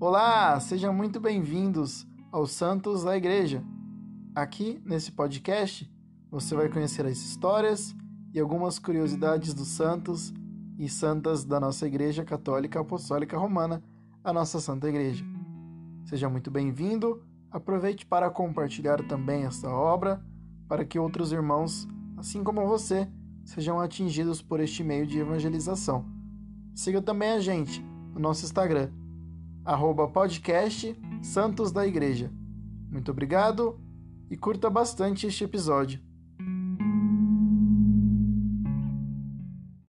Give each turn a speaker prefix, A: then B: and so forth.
A: Olá, sejam muito bem-vindos aos Santos da Igreja. Aqui nesse podcast você vai conhecer as histórias e algumas curiosidades dos santos e santas da nossa Igreja Católica Apostólica Romana, a nossa Santa Igreja. Seja muito bem-vindo, aproveite para compartilhar também esta obra para que outros irmãos, assim como você, sejam atingidos por este meio de evangelização. Siga também a gente no nosso Instagram, arroba podcast Santos da Igreja. Muito obrigado e curta bastante este episódio.